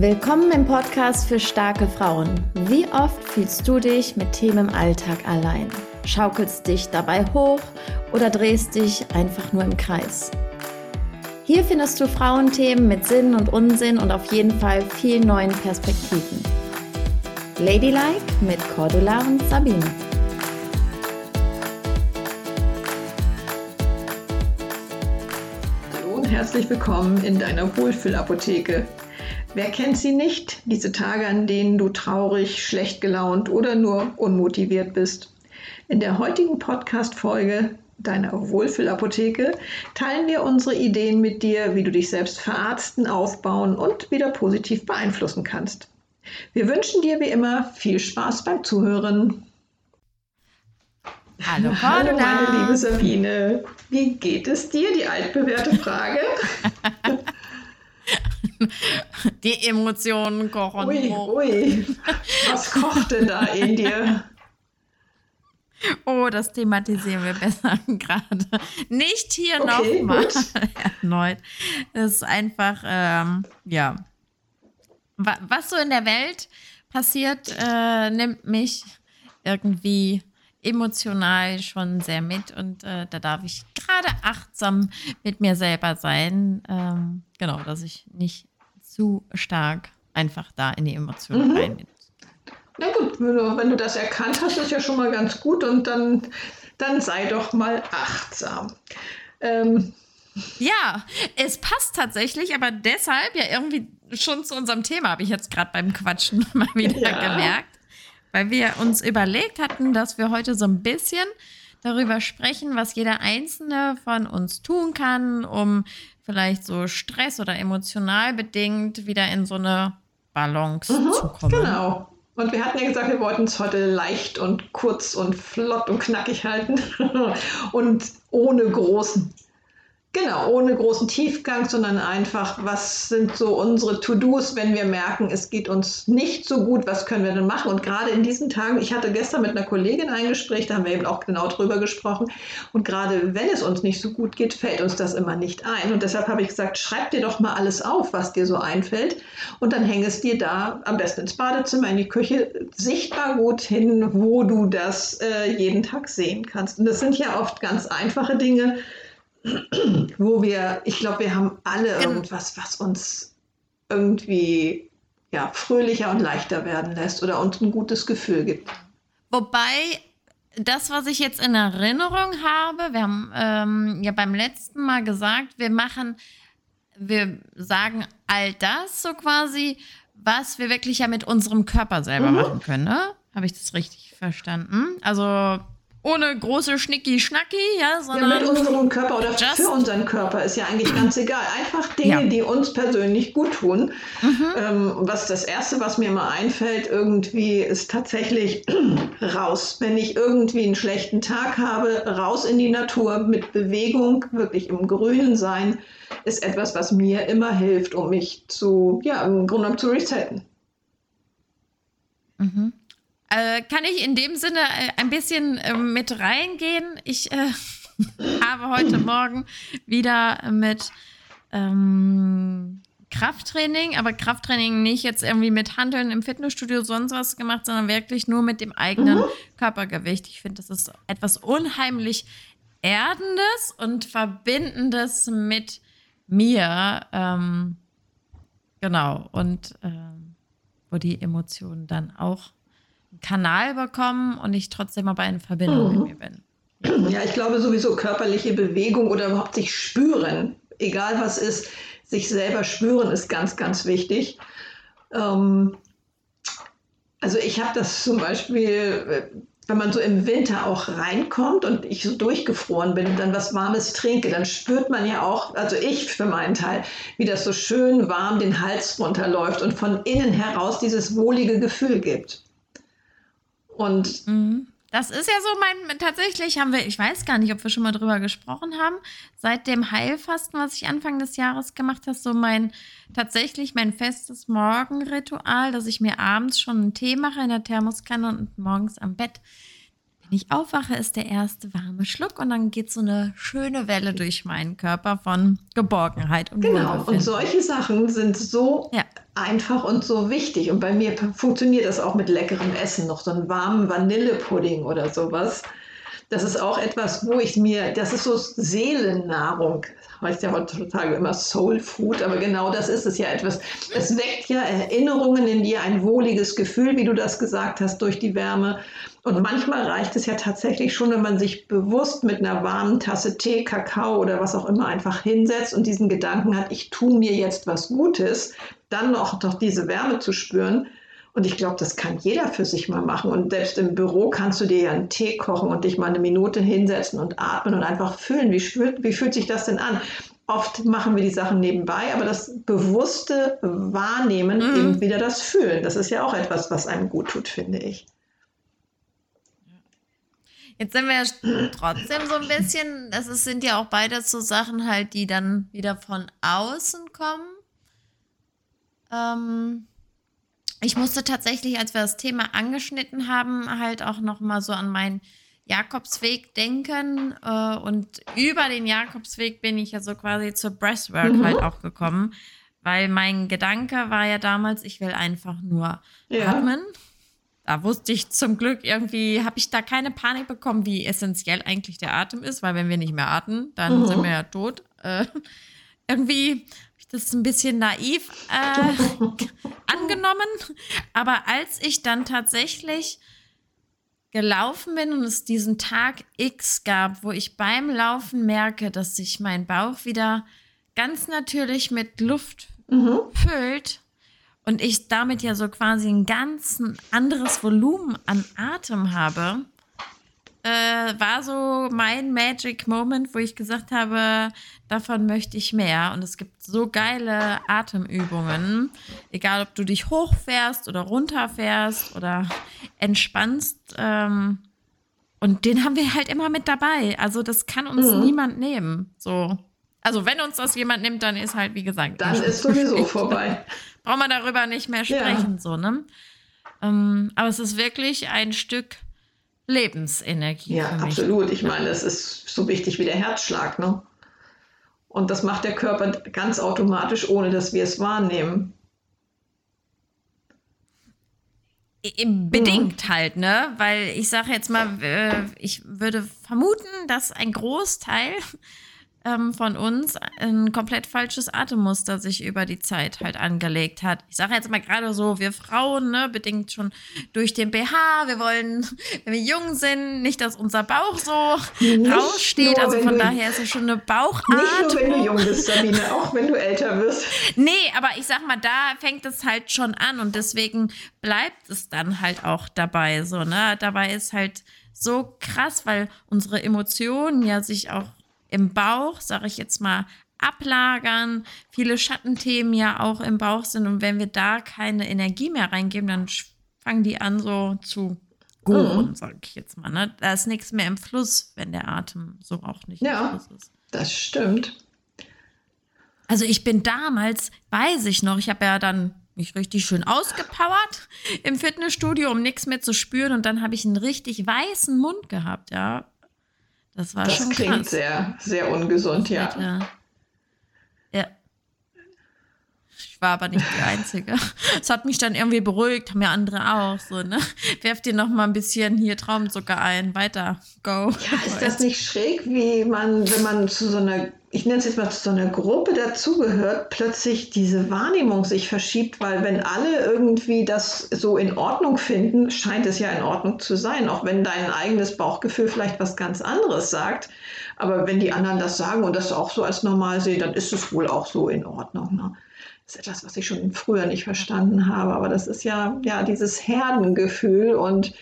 Willkommen im Podcast für starke Frauen. Wie oft fühlst du dich mit Themen im Alltag allein? Schaukelst dich dabei hoch oder drehst dich einfach nur im Kreis? Hier findest du Frauenthemen mit Sinn und Unsinn und auf jeden Fall viel neuen Perspektiven. Ladylike mit Cordula und Sabine. Hallo und herzlich willkommen in deiner Wohlfühlapotheke. Wer kennt sie nicht, diese Tage, an denen du traurig, schlecht gelaunt oder nur unmotiviert bist? In der heutigen Podcast-Folge deiner Wohlfühlapotheke teilen wir unsere Ideen mit dir, wie du dich selbst verarzten, aufbauen und wieder positiv beeinflussen kannst. Wir wünschen dir wie immer viel Spaß beim Zuhören. Hallo, Hallo meine liebe Sabine. Wie geht es dir? Die altbewährte Frage. Die Emotionen kochen. Ui, ui. Was kocht denn da in dir? Oh, das thematisieren wir besser gerade. Nicht hier okay, nochmal erneut. Es ist einfach, ähm, ja. Was so in der Welt passiert, äh, nimmt mich irgendwie emotional schon sehr mit und äh, da darf ich gerade achtsam mit mir selber sein. Ähm, genau, dass ich nicht zu stark einfach da in die Emotionen mhm. rein bin. Na gut, wenn du das erkannt hast, ist ja schon mal ganz gut und dann, dann sei doch mal achtsam. Ähm. Ja, es passt tatsächlich, aber deshalb ja irgendwie schon zu unserem Thema, habe ich jetzt gerade beim Quatschen mal wieder ja. gemerkt, weil wir uns überlegt hatten, dass wir heute so ein bisschen darüber sprechen, was jeder Einzelne von uns tun kann, um vielleicht so Stress oder emotional bedingt wieder in so eine Balance mhm, zu kommen. Genau. Und wir hatten ja gesagt, wir wollten es heute leicht und kurz und flott und knackig halten und ohne großen Genau, ohne großen Tiefgang, sondern einfach, was sind so unsere To-Dos, wenn wir merken, es geht uns nicht so gut, was können wir denn machen? Und gerade in diesen Tagen, ich hatte gestern mit einer Kollegin ein Gespräch, da haben wir eben auch genau drüber gesprochen. Und gerade wenn es uns nicht so gut geht, fällt uns das immer nicht ein. Und deshalb habe ich gesagt, schreib dir doch mal alles auf, was dir so einfällt. Und dann häng es dir da am besten ins Badezimmer, in die Küche, sichtbar gut hin, wo du das äh, jeden Tag sehen kannst. Und das sind ja oft ganz einfache Dinge wo wir, ich glaube, wir haben alle genau. irgendwas, was uns irgendwie ja, fröhlicher und leichter werden lässt oder uns ein gutes Gefühl gibt. Wobei das, was ich jetzt in Erinnerung habe, wir haben ähm, ja beim letzten Mal gesagt, wir machen, wir sagen all das so quasi, was wir wirklich ja mit unserem Körper selber mhm. machen können. Ne? Habe ich das richtig verstanden? Also ohne große Schnicki-Schnacki, ja, sondern. Ja, mit unserem Körper oder für unseren Körper ist ja eigentlich ganz egal. Einfach Dinge, ja. die uns persönlich gut tun. Mhm. Ähm, was das Erste, was mir mal einfällt, irgendwie ist tatsächlich raus. Wenn ich irgendwie einen schlechten Tag habe, raus in die Natur mit Bewegung, wirklich im Grünen sein, ist etwas, was mir immer hilft, um mich zu, ja, im Grunde genommen zu resetten. Mhm. Äh, kann ich in dem Sinne äh, ein bisschen äh, mit reingehen? Ich äh, habe heute Morgen wieder mit ähm, Krafttraining, aber Krafttraining nicht jetzt irgendwie mit Handeln im Fitnessstudio sonst was gemacht, sondern wirklich nur mit dem eigenen mhm. Körpergewicht. Ich finde, das ist etwas unheimlich Erdendes und Verbindendes mit mir. Ähm, genau. Und ähm, wo die Emotionen dann auch Kanal bekommen und ich trotzdem aber in Verbindung mhm. mit mir bin. Ja, ich glaube sowieso körperliche Bewegung oder überhaupt sich spüren, egal was ist, sich selber spüren ist ganz, ganz wichtig. Ähm, also ich habe das zum Beispiel, wenn man so im Winter auch reinkommt und ich so durchgefroren bin und dann was Warmes trinke, dann spürt man ja auch, also ich für meinen Teil, wie das so schön warm den Hals runterläuft und von innen heraus dieses wohlige Gefühl gibt. Und mhm. das ist ja so mein, tatsächlich haben wir, ich weiß gar nicht, ob wir schon mal drüber gesprochen haben, seit dem Heilfasten, was ich Anfang des Jahres gemacht habe, so mein, tatsächlich mein festes Morgenritual, dass ich mir abends schon einen Tee mache in der Thermoskanne und morgens am Bett wenn ich aufwache, ist der erste warme Schluck und dann geht so eine schöne Welle durch meinen Körper von Geborgenheit und Genau, und solche Sachen sind so ja. einfach und so wichtig. Und bei mir funktioniert das auch mit leckerem Essen, noch so einen warmen Vanillepudding oder sowas. Das ist auch etwas, wo ich mir, das ist so Seelennahrung, heißt ja heutzutage immer Soul Food, aber genau das ist es ja etwas. Es weckt ja Erinnerungen in dir, ein wohliges Gefühl, wie du das gesagt hast, durch die Wärme. Und manchmal reicht es ja tatsächlich schon, wenn man sich bewusst mit einer warmen Tasse Tee, Kakao oder was auch immer einfach hinsetzt und diesen Gedanken hat, ich tue mir jetzt was Gutes, dann noch, noch diese Wärme zu spüren. Und ich glaube, das kann jeder für sich mal machen. Und selbst im Büro kannst du dir ja einen Tee kochen und dich mal eine Minute hinsetzen und atmen und einfach fühlen, wie, fühlt, wie fühlt sich das denn an? Oft machen wir die Sachen nebenbei, aber das bewusste Wahrnehmen, mhm. eben wieder das Fühlen, das ist ja auch etwas, was einem gut tut, finde ich. Jetzt sind wir ja trotzdem so ein bisschen, das sind ja auch beides so Sachen halt, die dann wieder von außen kommen. Ähm, ich musste tatsächlich, als wir das Thema angeschnitten haben, halt auch noch mal so an meinen Jakobsweg denken. Äh, und über den Jakobsweg bin ich ja so quasi zur Breathwork mhm. halt auch gekommen. Weil mein Gedanke war ja damals, ich will einfach nur ja. atmen da wusste ich zum Glück irgendwie, habe ich da keine Panik bekommen, wie essentiell eigentlich der Atem ist, weil wenn wir nicht mehr atmen, dann mhm. sind wir ja tot. Äh, irgendwie das ein bisschen naiv äh, angenommen. Aber als ich dann tatsächlich gelaufen bin und es diesen Tag X gab, wo ich beim Laufen merke, dass sich mein Bauch wieder ganz natürlich mit Luft mhm. füllt, und ich damit ja so quasi ein ganz anderes Volumen an Atem habe, äh, war so mein Magic Moment, wo ich gesagt habe, davon möchte ich mehr. Und es gibt so geile Atemübungen, egal ob du dich hochfährst oder runterfährst oder entspannst. Ähm, und den haben wir halt immer mit dabei. Also das kann uns mhm. niemand nehmen. So. Also wenn uns das jemand nimmt, dann ist halt, wie gesagt. Dann ist sowieso vorbei braucht man darüber nicht mehr sprechen, ja. so, ne? Ähm, aber es ist wirklich ein Stück Lebensenergie. Ja, absolut. Ich meine, es ist so wichtig wie der Herzschlag, ne? Und das macht der Körper ganz automatisch, ohne dass wir es wahrnehmen. Bedingt mhm. halt, ne? Weil ich sage jetzt mal, äh, ich würde vermuten, dass ein Großteil ähm, von uns ein komplett falsches Atemmuster sich über die Zeit halt angelegt hat. Ich sage jetzt mal gerade so, wir Frauen, ne, bedingt schon durch den BH, wir wollen, wenn wir jung sind, nicht, dass unser Bauch so nicht raussteht. Nur, also von daher ist es schon eine Bauchatmung. Nicht nur, wenn du jung bist, Sabine, auch wenn du älter wirst. Nee, aber ich sag mal, da fängt es halt schon an und deswegen bleibt es dann halt auch dabei, so, ne? Dabei ist halt so krass, weil unsere Emotionen ja sich auch im Bauch, sage ich jetzt mal, ablagern, viele Schattenthemen ja auch im Bauch sind. Und wenn wir da keine Energie mehr reingeben, dann fangen die an so zu goren, mhm. sage ich jetzt mal. Ne? Da ist nichts mehr im Fluss, wenn der Atem so auch nicht ja, im Fluss ist. Das stimmt. Also ich bin damals, weiß ich noch, ich habe ja dann mich richtig schön ausgepowert im Fitnessstudio, um nichts mehr zu spüren. Und dann habe ich einen richtig weißen Mund gehabt, ja. Das war das schon klingt krass. sehr, sehr ungesund, ja. ja. Ja. Ich war aber nicht die Einzige. Es hat mich dann irgendwie beruhigt, haben ja andere auch so, ne? Werft dir noch mal ein bisschen hier Traumzucker ein, weiter, go. Ja, ist das nicht schräg, wie man, wenn man zu so einer ich nenne es jetzt mal zu so einer Gruppe dazugehört, plötzlich diese Wahrnehmung sich verschiebt, weil wenn alle irgendwie das so in Ordnung finden, scheint es ja in Ordnung zu sein, auch wenn dein eigenes Bauchgefühl vielleicht was ganz anderes sagt. Aber wenn die anderen das sagen und das auch so als normal sehen, dann ist es wohl auch so in Ordnung. Ne? Das ist etwas, was ich schon früher nicht verstanden habe. Aber das ist ja, ja dieses Herdengefühl und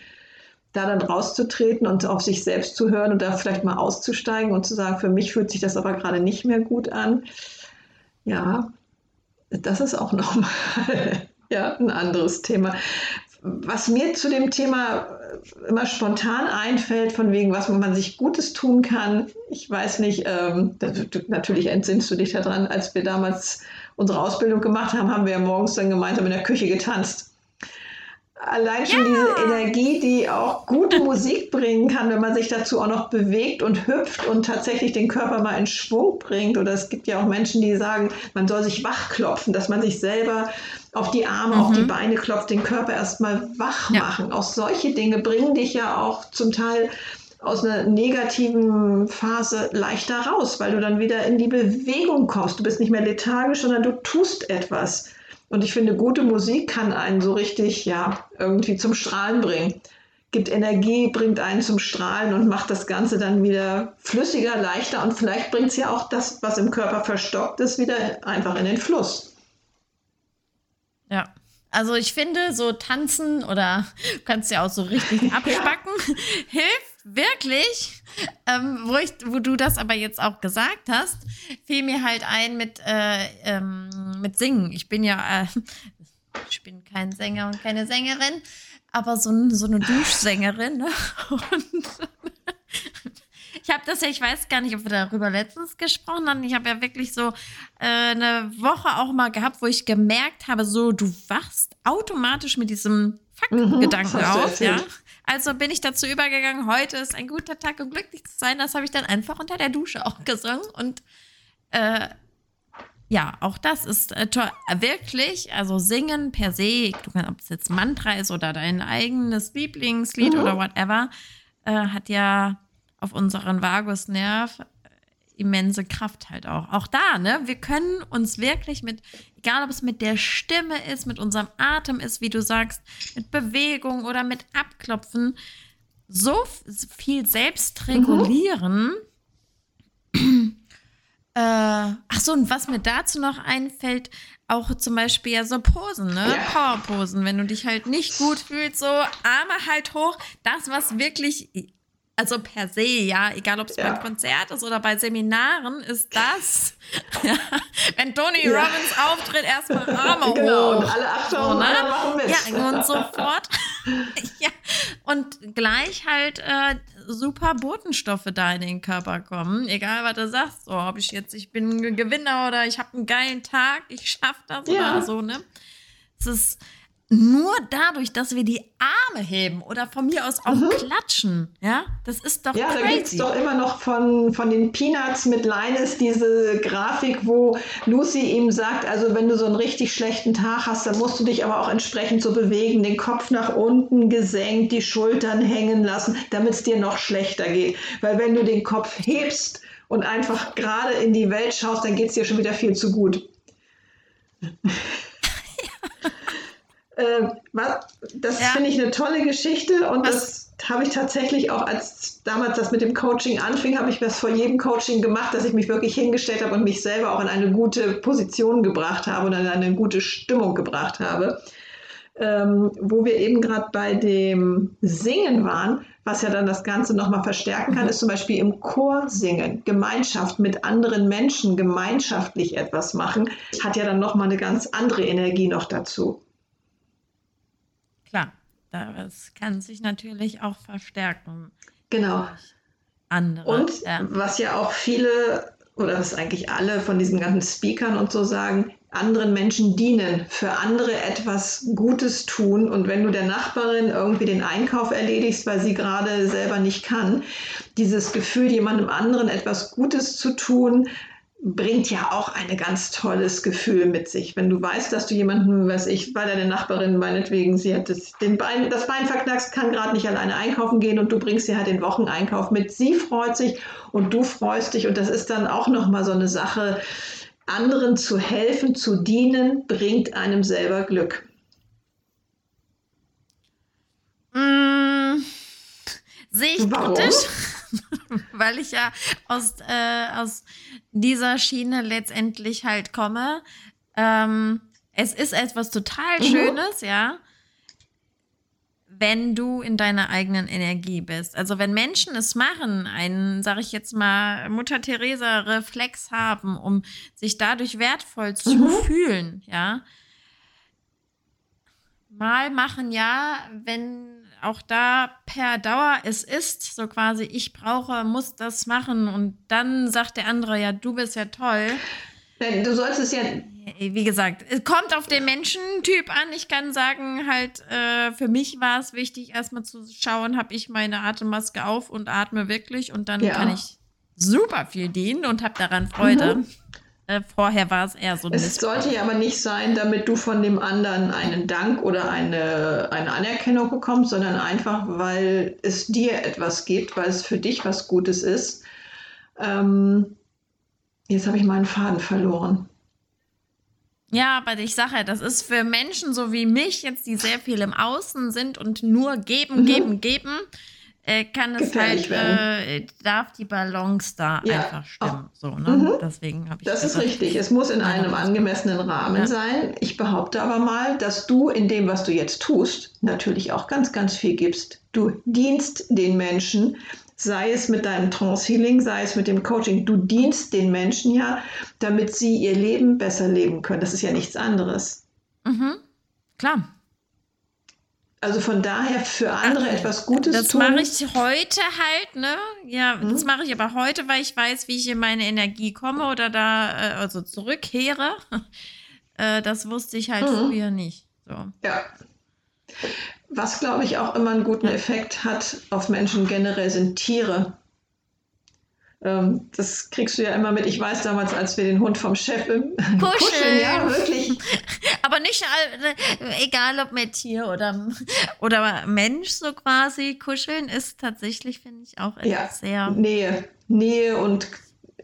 da dann rauszutreten und auf sich selbst zu hören und da vielleicht mal auszusteigen und zu sagen, für mich fühlt sich das aber gerade nicht mehr gut an. Ja, das ist auch nochmal ja, ein anderes Thema. Was mir zu dem Thema immer spontan einfällt, von wegen, was man sich Gutes tun kann, ich weiß nicht, ähm, natürlich entsinnst du dich daran, als wir damals unsere Ausbildung gemacht haben, haben wir ja morgens dann gemeinsam in der Küche getanzt. Allein schon ja. diese Energie, die auch gute Musik bringen kann, wenn man sich dazu auch noch bewegt und hüpft und tatsächlich den Körper mal in Schwung bringt. Oder es gibt ja auch Menschen, die sagen, man soll sich wachklopfen, dass man sich selber auf die Arme, mhm. auf die mhm. Beine klopft, den Körper erstmal wach machen. Ja. Auch solche Dinge bringen dich ja auch zum Teil aus einer negativen Phase leichter raus, weil du dann wieder in die Bewegung kommst. Du bist nicht mehr lethargisch, sondern du tust etwas. Und ich finde, gute Musik kann einen so richtig, ja, irgendwie zum Strahlen bringen. Gibt Energie, bringt einen zum Strahlen und macht das Ganze dann wieder flüssiger, leichter und vielleicht bringt es ja auch das, was im Körper verstockt ist, wieder einfach in den Fluss. Ja. Also ich finde, so tanzen oder du kannst ja auch so richtig abspacken, hilft wirklich. Ähm, wo, ich, wo du das aber jetzt auch gesagt hast, fiel mir halt ein mit, äh, ähm, mit Singen. Ich bin ja, äh, ich bin kein Sänger und keine Sängerin, aber so, so eine Duschsängerin. Ne? Und ich habe das ja, ich weiß gar nicht, ob wir darüber letztens gesprochen haben. Ich habe ja wirklich so äh, eine Woche auch mal gehabt, wo ich gemerkt habe, so du wachst automatisch mit diesem Fuck-Gedanken mhm, auf, ja. Also bin ich dazu übergegangen, heute ist ein guter Tag, um glücklich zu sein. Das habe ich dann einfach unter der Dusche auch gesungen. Und äh, ja, auch das ist äh, toll. Wirklich, also singen per se, ob es jetzt Mantra ist oder dein eigenes Lieblingslied mhm. oder whatever, äh, hat ja auf unseren Vagusnerv immense Kraft halt auch. Auch da, ne? Wir können uns wirklich mit, egal ob es mit der Stimme ist, mit unserem Atem ist, wie du sagst, mit Bewegung oder mit Abklopfen, so viel selbst regulieren. Mhm. Äh, ach so, und was mir dazu noch einfällt, auch zum Beispiel ja so Posen, ne? Ja. Powerposen, wenn du dich halt nicht gut fühlst, so Arme halt hoch, das, was wirklich also per se, ja, egal ob es ja. beim Konzert ist oder bei Seminaren, ist das, ja, wenn Tony ja. Robbins auftritt, erstmal Arme genau, hoch. Und alle Achtung, so, ne? Ja, und sofort. ja, und gleich halt äh, super Botenstoffe da in den Körper kommen, egal was du sagst, so, ob ich jetzt, ich bin ein Gewinner oder ich habe einen geilen Tag, ich schaff das ja. oder so, ne? Es ist, nur dadurch, dass wir die Arme heben oder von mir aus auch mhm. klatschen, ja, das ist doch Ja, crazy. da gibt es doch immer noch von, von den Peanuts mit Linus diese Grafik, wo Lucy ihm sagt, also wenn du so einen richtig schlechten Tag hast, dann musst du dich aber auch entsprechend so bewegen, den Kopf nach unten gesenkt, die Schultern hängen lassen, damit es dir noch schlechter geht. Weil wenn du den Kopf hebst und einfach gerade in die Welt schaust, dann geht es dir schon wieder viel zu gut. Äh, das ja. finde ich eine tolle Geschichte und was? das habe ich tatsächlich auch, als damals das mit dem Coaching anfing, habe ich das vor jedem Coaching gemacht, dass ich mich wirklich hingestellt habe und mich selber auch in eine gute Position gebracht habe und in eine gute Stimmung gebracht habe. Ähm, wo wir eben gerade bei dem Singen waren, was ja dann das Ganze nochmal verstärken kann, mhm. ist zum Beispiel im Chor singen, Gemeinschaft mit anderen Menschen, gemeinschaftlich etwas machen, hat ja dann nochmal eine ganz andere Energie noch dazu. Das kann sich natürlich auch verstärken. Genau. Andere. Und was ja auch viele oder was eigentlich alle von diesen ganzen Speakern und so sagen, anderen Menschen dienen, für andere etwas Gutes tun. Und wenn du der Nachbarin irgendwie den Einkauf erledigst, weil sie gerade selber nicht kann, dieses Gefühl, jemandem anderen etwas Gutes zu tun, bringt ja auch ein ganz tolles Gefühl mit sich. Wenn du weißt, dass du jemanden, weiß ich, bei deiner Nachbarin meinetwegen, sie hat das, den Bein, das Bein verknackst, kann gerade nicht alleine einkaufen gehen und du bringst sie halt den Wocheneinkauf mit. Sie freut sich und du freust dich und das ist dann auch nochmal so eine Sache, anderen zu helfen, zu dienen, bringt einem selber Glück. Mmh, sehe ich Warum? kritisch. weil ich ja aus, äh, aus dieser Schiene letztendlich halt komme. Ähm, es ist etwas total mhm. Schönes, mhm. ja, wenn du in deiner eigenen Energie bist. Also wenn Menschen es machen, einen, sag ich jetzt mal, Mutter Teresa Reflex haben, um sich dadurch wertvoll zu mhm. fühlen, ja. Mal machen ja, wenn auch da per Dauer es ist, so quasi, ich brauche, muss das machen und dann sagt der andere, ja, du bist ja toll. Du sollst es ja wie gesagt, es kommt auf den Menschentyp an. Ich kann sagen, halt, äh, für mich war es wichtig, erstmal zu schauen, habe ich meine Atemmaske auf und atme wirklich und dann ja. kann ich super viel dienen und habe daran Freude. Mhm. Äh, vorher war es eher so. Es Missbrauch. sollte ja aber nicht sein, damit du von dem anderen einen Dank oder eine, eine Anerkennung bekommst, sondern einfach, weil es dir etwas gibt, weil es für dich was Gutes ist. Ähm, jetzt habe ich meinen Faden verloren. Ja, aber ich sage ja, das ist für Menschen so wie mich jetzt, die sehr viel im Außen sind und nur geben, mhm. geben, geben, äh, kann es halt, äh, darf die Balance da ja. einfach stimmen. So, ne? Mhm. Deswegen habe ich das ist richtig. Es muss in einem angemessenen Rahmen ja. sein. Ich behaupte aber mal, dass du in dem, was du jetzt tust, natürlich auch ganz, ganz viel gibst. Du dienst den Menschen, sei es mit deinem Trance-Healing, sei es mit dem Coaching. Du dienst den Menschen ja, damit sie ihr Leben besser leben können. Das ist ja nichts anderes. Mhm. Klar. Also von daher für andere Ach, etwas Gutes das tun. Das mache ich heute halt, ne? Ja, mhm. das mache ich aber heute, weil ich weiß, wie ich in meine Energie komme oder da äh, also zurückkehre. Äh, das wusste ich halt mhm. früher nicht. So. Ja. Was, glaube ich, auch immer einen guten Effekt hat auf Menschen generell, sind Tiere. Ähm, das kriegst du ja immer mit. Ich weiß damals, als wir den Hund vom Chef im Kuscheln, Kuscheln ja, wirklich. Aber nicht äh, egal, ob mit Tier oder, oder Mensch so quasi. Kuscheln ist tatsächlich, finde ich, auch ja, sehr. Nähe. Nähe und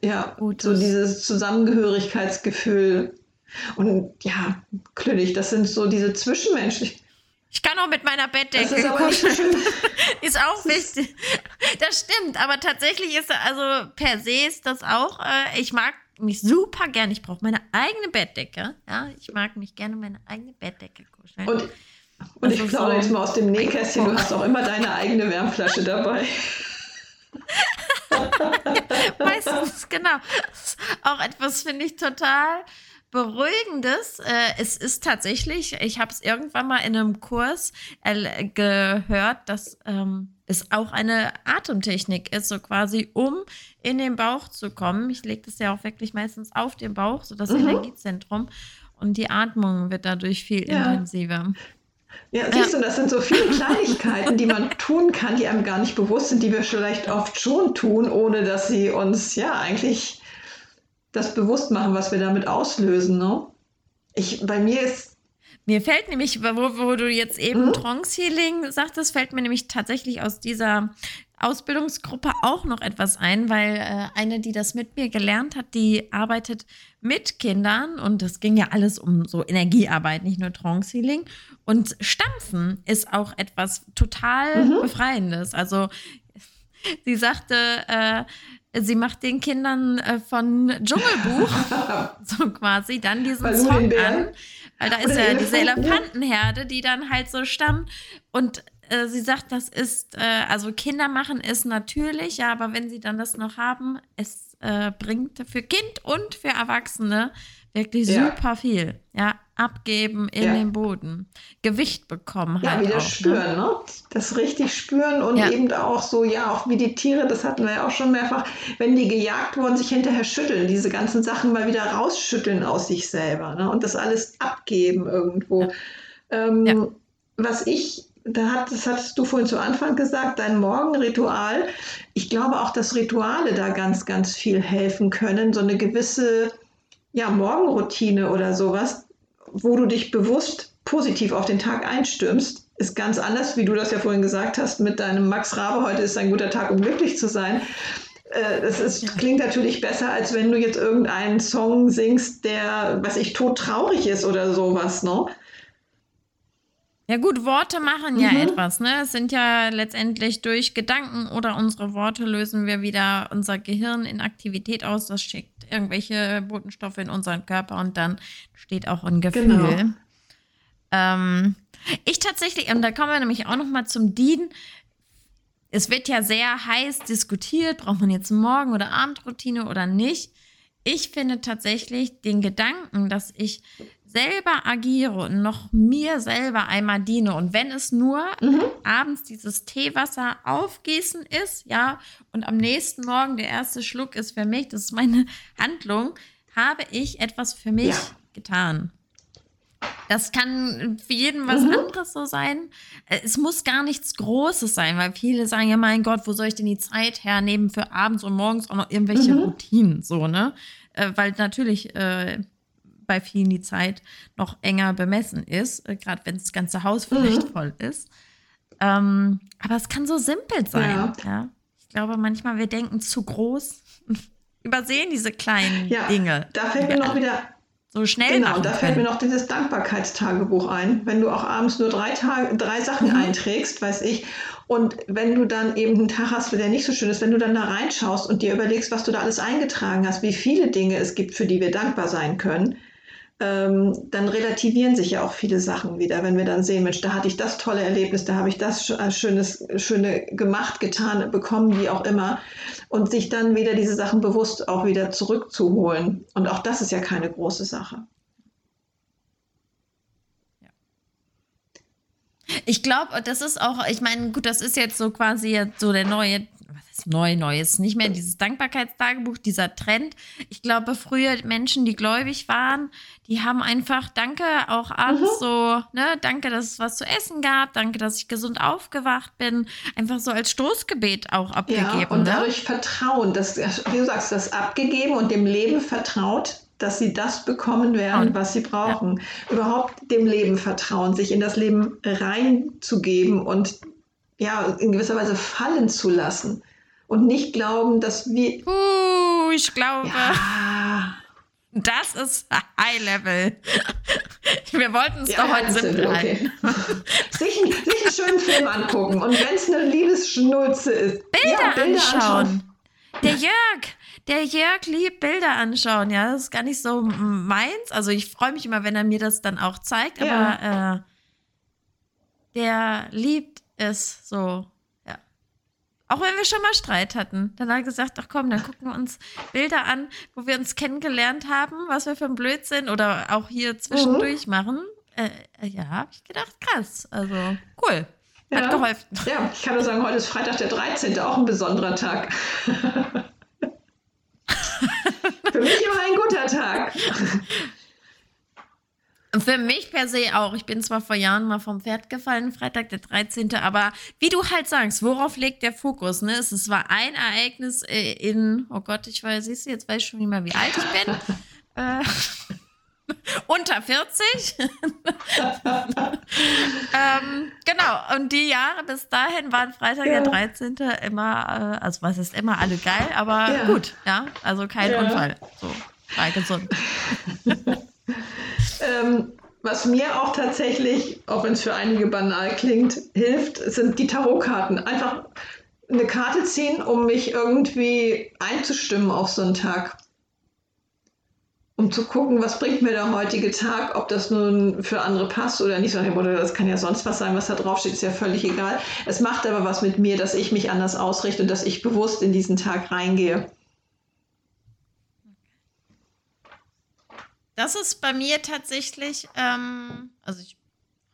ja, Gutes. so dieses Zusammengehörigkeitsgefühl. Und ja, klünnig, das sind so diese zwischenmenschlichen ich kann auch mit meiner Bettdecke kuscheln. ist auch wichtig. Das stimmt, aber tatsächlich ist also per se ist das auch. Äh, ich mag mich super gern. Ich brauche meine eigene Bettdecke. Ja, ich mag mich gerne meine eigene Bettdecke kuscheln. Und, und ich plaudere so jetzt mal aus dem Nähkästchen. Du hast auch immer deine eigene Wärmflasche dabei. Meistens, genau. Auch etwas finde ich total Beruhigendes. Äh, es ist tatsächlich, ich habe es irgendwann mal in einem Kurs äh, gehört, dass ähm, es auch eine Atemtechnik ist, so quasi, um in den Bauch zu kommen. Ich lege das ja auch wirklich meistens auf den Bauch, so das mhm. Energiezentrum. Und die Atmung wird dadurch viel ja. intensiver. Ja, siehst du, das sind so viele Kleinigkeiten, die man tun kann, die einem gar nicht bewusst sind, die wir vielleicht oft schon tun, ohne dass sie uns ja eigentlich das bewusst machen, was wir damit auslösen. Ne? Ich, bei mir ist. Mir fällt nämlich, wo, wo du jetzt eben mhm. Trance Healing sagtest, fällt mir nämlich tatsächlich aus dieser Ausbildungsgruppe auch noch etwas ein, weil äh, eine, die das mit mir gelernt hat, die arbeitet mit Kindern und das ging ja alles um so Energiearbeit, nicht nur Trance Healing. Und Stampfen ist auch etwas total mhm. Befreiendes. Also sie sagte, äh, sie macht den Kindern äh, von Dschungelbuch so quasi dann diesen Weil Song an. Weil da ist ja diese Elefantenherde, die dann halt so stammt. Und äh, sie sagt, das ist, äh, also Kinder machen ist natürlich, ja, aber wenn sie dann das noch haben, es äh, bringt für Kind und für Erwachsene wirklich ja. super viel. Ja, abgeben in ja. den Boden. Gewicht bekommen ja, halt wieder auch, ne? spüren, ne? ne? Das richtig spüren und ja. eben auch so, ja, auch wie die Tiere, das hatten wir ja auch schon mehrfach, wenn die gejagt wurden, sich hinterher schütteln, diese ganzen Sachen mal wieder rausschütteln aus sich selber ne? und das alles abgeben irgendwo. Ähm, was ich da hat, das hattest du vorhin zu Anfang gesagt, dein Morgenritual. Ich glaube auch, dass Rituale da ganz, ganz viel helfen können. So eine gewisse ja, Morgenroutine oder sowas, wo du dich bewusst positiv auf den Tag einstürmst, ist ganz anders, wie du das ja vorhin gesagt hast, mit deinem Max Rabe, heute ist ein guter Tag, um glücklich zu sein. Äh, das ist, klingt natürlich besser, als wenn du jetzt irgendeinen Song singst, der, was ich, tot traurig ist oder sowas, ne? Ja gut, Worte machen ja mhm. etwas, ne? Es sind ja letztendlich durch Gedanken oder unsere Worte lösen wir wieder unser Gehirn in Aktivität aus. Das schickt irgendwelche Botenstoffe in unseren Körper und dann steht auch ein Gefühl. Genau. Ähm, ich tatsächlich, und da kommen wir nämlich auch noch mal zum Dienen. Es wird ja sehr heiß diskutiert, braucht man jetzt Morgen- oder Abendroutine oder nicht. Ich finde tatsächlich den Gedanken, dass ich selber agiere und noch mir selber einmal diene und wenn es nur mhm. abends dieses Teewasser aufgießen ist, ja, und am nächsten Morgen der erste Schluck ist für mich, das ist meine Handlung, habe ich etwas für mich ja. getan. Das kann für jeden was mhm. anderes so sein. Es muss gar nichts Großes sein, weil viele sagen ja, mein Gott, wo soll ich denn die Zeit hernehmen für abends und morgens auch noch irgendwelche mhm. Routinen, so, ne? Äh, weil natürlich äh, bei vielen die Zeit noch enger bemessen ist, äh, gerade wenn das ganze Haus vielleicht mhm. voll ist. Ähm, aber es kann so simpel sein. Ja. ja. Ich glaube, manchmal wir denken zu groß übersehen diese kleinen ja, Dinge. Da fällt mir noch wieder so schnell Genau, da fällt mir noch dieses Dankbarkeitstagebuch ein. Wenn du auch abends nur drei, Tage, drei Sachen mhm. einträgst, weiß ich, und wenn du dann eben einen Tag hast, der nicht so schön ist, wenn du dann da reinschaust und dir überlegst, was du da alles eingetragen hast, wie viele Dinge es gibt, für die wir dankbar sein können, ähm, dann relativieren sich ja auch viele Sachen wieder, wenn wir dann sehen, Mensch, da hatte ich das tolle Erlebnis, da habe ich das äh, Schönes, Schöne gemacht, getan, bekommen, wie auch immer. Und sich dann wieder diese Sachen bewusst auch wieder zurückzuholen. Und auch das ist ja keine große Sache. Ich glaube, das ist auch, ich meine, gut, das ist jetzt so quasi so der neue neu, neues, nicht mehr dieses Dankbarkeitstagebuch, dieser Trend. Ich glaube, früher Menschen, die gläubig waren, die haben einfach Danke auch abends mhm. so, ne, danke, dass es was zu essen gab, danke, dass ich gesund aufgewacht bin, einfach so als Stoßgebet auch abgegeben. Ja, und ne? dadurch Vertrauen, das, wie du sagst, das abgegeben und dem Leben vertraut, dass sie das bekommen werden, was sie brauchen. Ja. Überhaupt dem Leben vertrauen, sich in das Leben reinzugeben und ja, in gewisser Weise fallen zu lassen und nicht glauben, dass wir. Uh, ich glaube. Ja. Das ist High Level. Wir wollten es ja, doch heute simpel okay. sich, sich einen schönen Film angucken und wenn es eine Liebesschnulze ist. Bilder, ja, Bilder anschauen. anschauen. Der Jörg, der Jörg liebt Bilder anschauen. Ja, das ist gar nicht so meins. Also ich freue mich immer, wenn er mir das dann auch zeigt, aber äh, der liebt es so auch wenn wir schon mal Streit hatten. Dann hat er gesagt, ach komm, dann gucken wir uns Bilder an, wo wir uns kennengelernt haben, was wir für ein Blödsinn oder auch hier zwischendurch mhm. machen. Äh, äh ja, habe ich gedacht, krass. Also cool. Hat ja. geholfen. Ja, ich kann nur sagen, heute ist Freitag der 13., auch ein besonderer Tag. Für mich immer ein guter Tag. Für mich per se auch. Ich bin zwar vor Jahren mal vom Pferd gefallen, Freitag der 13., aber wie du halt sagst, worauf legt der Fokus? Ne? Es war ein Ereignis äh, in, oh Gott, ich weiß, siehst du, jetzt weiß ich schon nicht mehr, wie alt ich bin. äh, unter 40. ähm, genau, und die Jahre bis dahin waren Freitag ja. der 13. immer, äh, also was ist immer alle geil, aber ja. gut, ja, also kein ja. Unfall. So, war gesund. Ähm, was mir auch tatsächlich, auch wenn es für einige banal klingt, hilft, sind die Tarotkarten. Einfach eine Karte ziehen, um mich irgendwie einzustimmen auf so einen Tag. Um zu gucken, was bringt mir der heutige Tag, ob das nun für andere passt oder nicht. Oder das kann ja sonst was sein, was da draufsteht, ist ja völlig egal. Es macht aber was mit mir, dass ich mich anders ausrichte und dass ich bewusst in diesen Tag reingehe. Das ist bei mir tatsächlich, ähm, also ich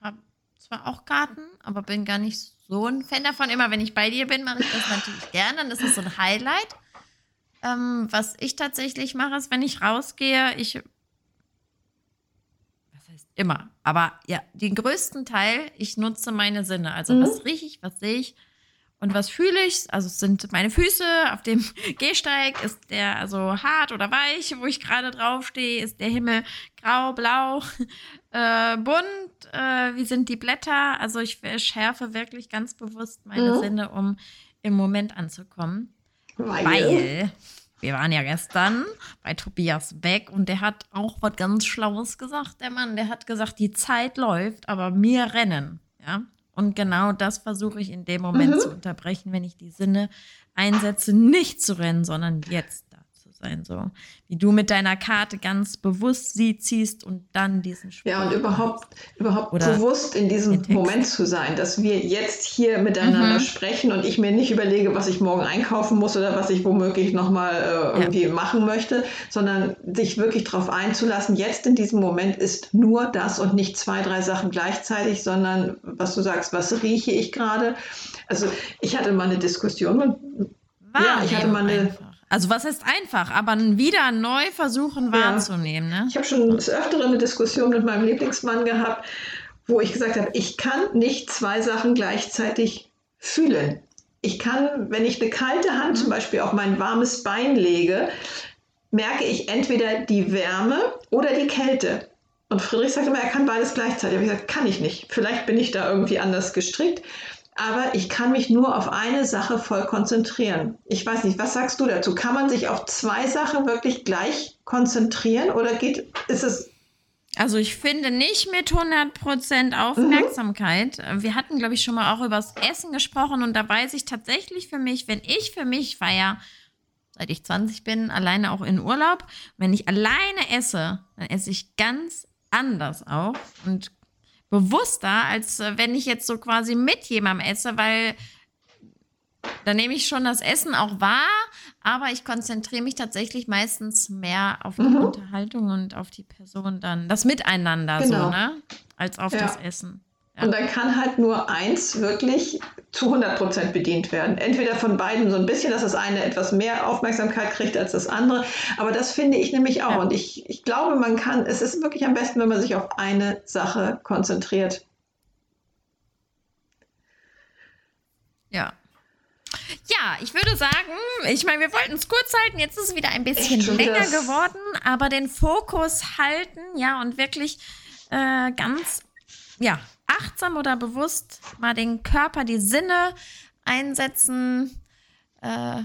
habe zwar auch Garten, aber bin gar nicht so ein Fan davon. Immer wenn ich bei dir bin, mache ich das natürlich gerne. Dann ist es so ein Highlight. Ähm, was ich tatsächlich mache, ist, wenn ich rausgehe, ich. Was heißt immer? Aber ja, den größten Teil, ich nutze meine Sinne. Also, mhm. was rieche ich, was sehe ich, und was fühle ich? Also es sind meine Füße auf dem Gehsteig. Ist der also hart oder weich, wo ich gerade draufstehe? Ist der Himmel grau, blau, äh, bunt? Äh, wie sind die Blätter? Also ich schärfe wirklich ganz bewusst meine mhm. Sinne, um im Moment anzukommen. Weil? Weil wir waren ja gestern bei Tobias Beck und der hat auch was ganz Schlaues gesagt, der Mann. Der hat gesagt, die Zeit läuft, aber mir rennen. Ja, und genau das versuche ich in dem Moment mhm. zu unterbrechen, wenn ich die Sinne einsetze, nicht zu rennen, sondern jetzt sein, so wie du mit deiner Karte ganz bewusst sie ziehst und dann diesen Spruch. Ja, und überhaupt, überhaupt bewusst in diesem Moment zu sein, dass wir jetzt hier miteinander mhm. sprechen und ich mir nicht überlege, was ich morgen einkaufen muss oder was ich womöglich nochmal äh, irgendwie ja. machen möchte, sondern sich wirklich darauf einzulassen, jetzt in diesem Moment ist nur das und nicht zwei, drei Sachen gleichzeitig, sondern was du sagst, was rieche ich gerade? Also ich hatte mal eine Diskussion mit Ja, ich hatte mal eine. Also was heißt einfach, aber wieder neu versuchen wahrzunehmen. Ne? Ich habe schon des Öfteren eine Diskussion mit meinem Lieblingsmann gehabt, wo ich gesagt habe, ich kann nicht zwei Sachen gleichzeitig fühlen. Ich kann, wenn ich eine kalte Hand zum Beispiel auf mein warmes Bein lege, merke ich entweder die Wärme oder die Kälte. Und Friedrich sagt immer, er kann beides gleichzeitig. Aber ich gesagt, kann ich nicht. Vielleicht bin ich da irgendwie anders gestrickt. Aber ich kann mich nur auf eine Sache voll konzentrieren. Ich weiß nicht, was sagst du dazu? Kann man sich auf zwei Sachen wirklich gleich konzentrieren oder geht, ist es also ich finde nicht mit 100% Aufmerksamkeit. Mhm. Wir hatten, glaube ich, schon mal auch über das Essen gesprochen und da weiß ich tatsächlich für mich, wenn ich für mich feiere, seit ich 20 bin, alleine auch in Urlaub, wenn ich alleine esse, dann esse ich ganz anders auch und bewusster, als äh, wenn ich jetzt so quasi mit jemandem esse, weil da nehme ich schon das Essen auch wahr, aber ich konzentriere mich tatsächlich meistens mehr auf die mhm. Unterhaltung und auf die Person dann, das Miteinander genau. so, ne? Als auf ja. das Essen. Ja. Und dann kann halt nur eins wirklich zu 100 Prozent bedient werden. Entweder von beiden so ein bisschen, dass das eine etwas mehr Aufmerksamkeit kriegt als das andere. Aber das finde ich nämlich auch. Ja. Und ich, ich glaube, man kann, es ist wirklich am besten, wenn man sich auf eine Sache konzentriert. Ja. Ja, ich würde sagen, ich meine, wir wollten es kurz halten, jetzt ist es wieder ein bisschen länger geworden, aber den Fokus halten, ja, und wirklich äh, ganz, ja, achtsam oder bewusst mal den Körper, die Sinne einsetzen, äh,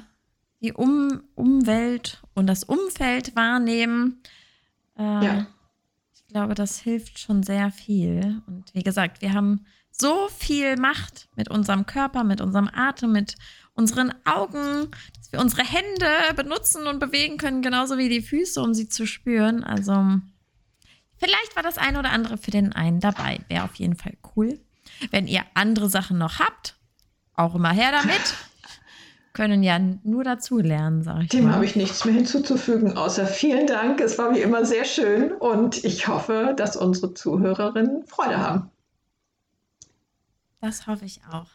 die um Umwelt und das Umfeld wahrnehmen. Äh, ja. Ich glaube, das hilft schon sehr viel. Und wie gesagt, wir haben so viel Macht mit unserem Körper, mit unserem Atem, mit unseren Augen, dass wir unsere Hände benutzen und bewegen können, genauso wie die Füße, um sie zu spüren. Also vielleicht war das eine oder andere für den einen dabei. Wäre auf jeden Fall cool. Wenn ihr andere Sachen noch habt, auch immer her damit. Können ja nur dazu lernen, sage ich Dem habe ich nichts mehr hinzuzufügen, außer vielen Dank. Es war wie immer sehr schön und ich hoffe, dass unsere Zuhörerinnen Freude haben. Das hoffe ich auch.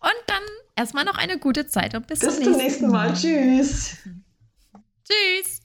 Und dann erstmal noch eine gute Zeit und bis, bis zum nächsten Mal. Mal. Tschüss. Tschüss.